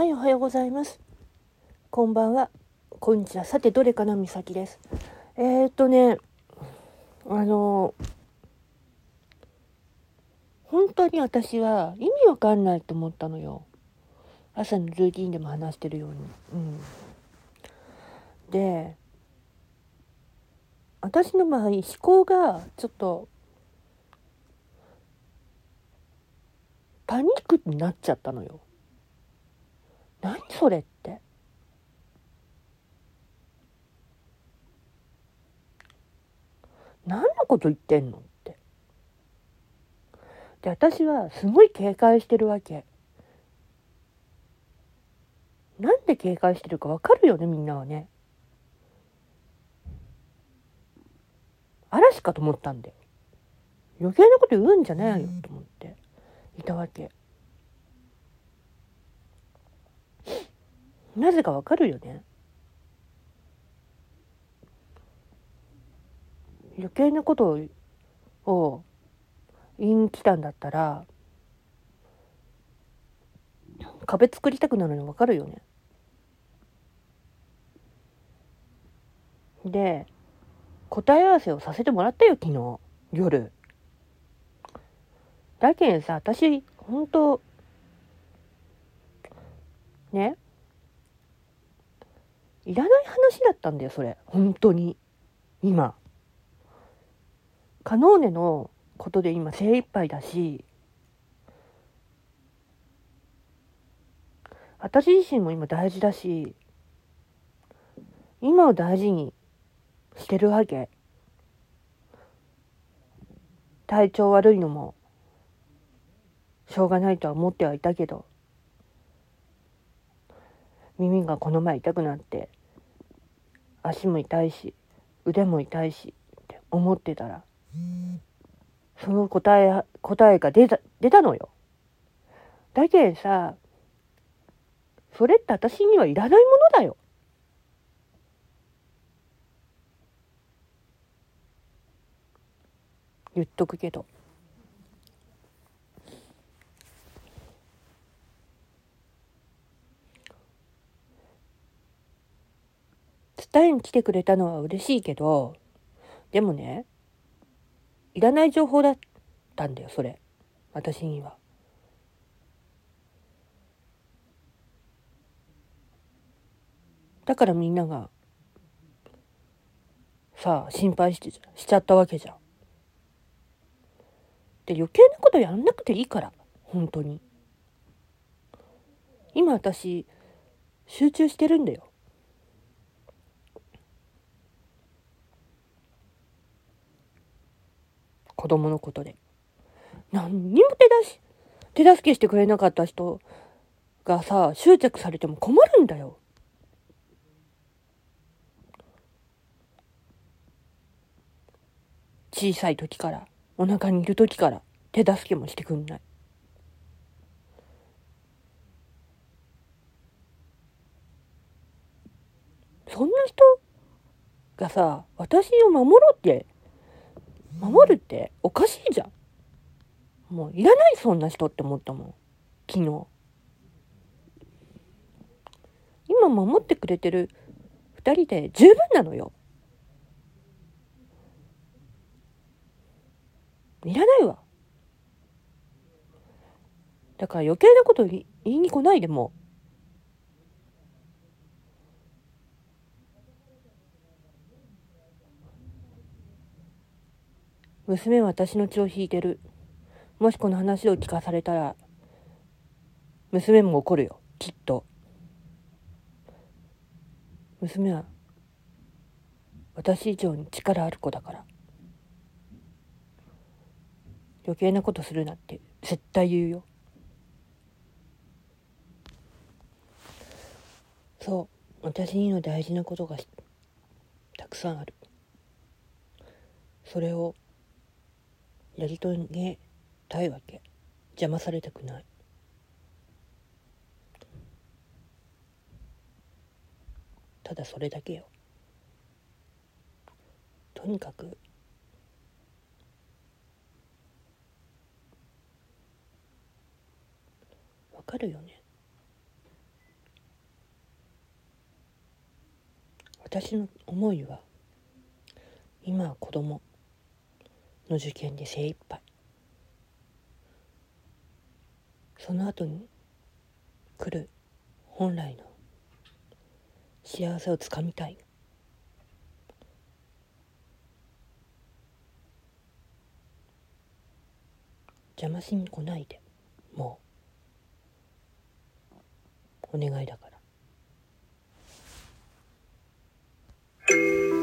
はいおはようございます。こんばんは。こんにちは。さて、どれかなみさきです。えー、っとね、あの、本当に私は意味わかんないと思ったのよ。朝のルーティンでも話してるように。うん。で、私の場合、思考がちょっと、パニックになっちゃったのよ。何それって。何のこと言ってんのって。で、私はすごい警戒してるわけ。なんで警戒してるかわかるよね、みんなはね。嵐かと思ったんだよ。余計なこと言うんじゃないよと思っていたわけ。なぜかわかるよね。余計なことを言いに来たんだったら壁作りたくなるのわかるよね。で答え合わせをさせてもらったよ昨日夜。だけんさ私本当ねいらない話だったんだよそれ。本当に。今。カノーネのことで今精一杯だし。私自身も今大事だし。今を大事にしてるわけ。体調悪いのもしょうがないとは思ってはいたけど。耳がこの前痛くなって足も痛いし腕も痛いしって思ってたらその答え答えが出た出たのよ。だけどさそれって私にはいらないものだよ。言っとくけど。伝えに来てくれたのは嬉しいけどでもねいらない情報だったんだよそれ私には。だからみんながさあ心配してしちゃったわけじゃん。で余計なことやんなくていいから本当に。今私集中してるんだよ。子供のことで。何にも手出し、手助けしてくれなかった人がさ、執着されても困るんだよ。小さい時から、お腹にいる時から手助けもしてくんない。そんな人がさ、私を守ろうって守るっておかしいじゃん。もういらないそんな人って思ったもん。昨日。今守ってくれてる二人で十分なのよ。いらないわ。だから余計なこと言いに来ないでもう娘は私の血を引いてる。もしこの話を聞かされたら、娘も怒るよ、きっと。娘は、私以上に力ある子だから。余計なことするなって絶対言うよ。そう、私には大事なことがたくさんある。それをやり遂げたいわけ。邪魔されたくない。ただそれだけよ。とにかくわかるよね。私の思いは今は子供。の受験で精一杯。その後に来る本来の幸せをつかみたい。邪魔しに来ないで。もう。お願いだから。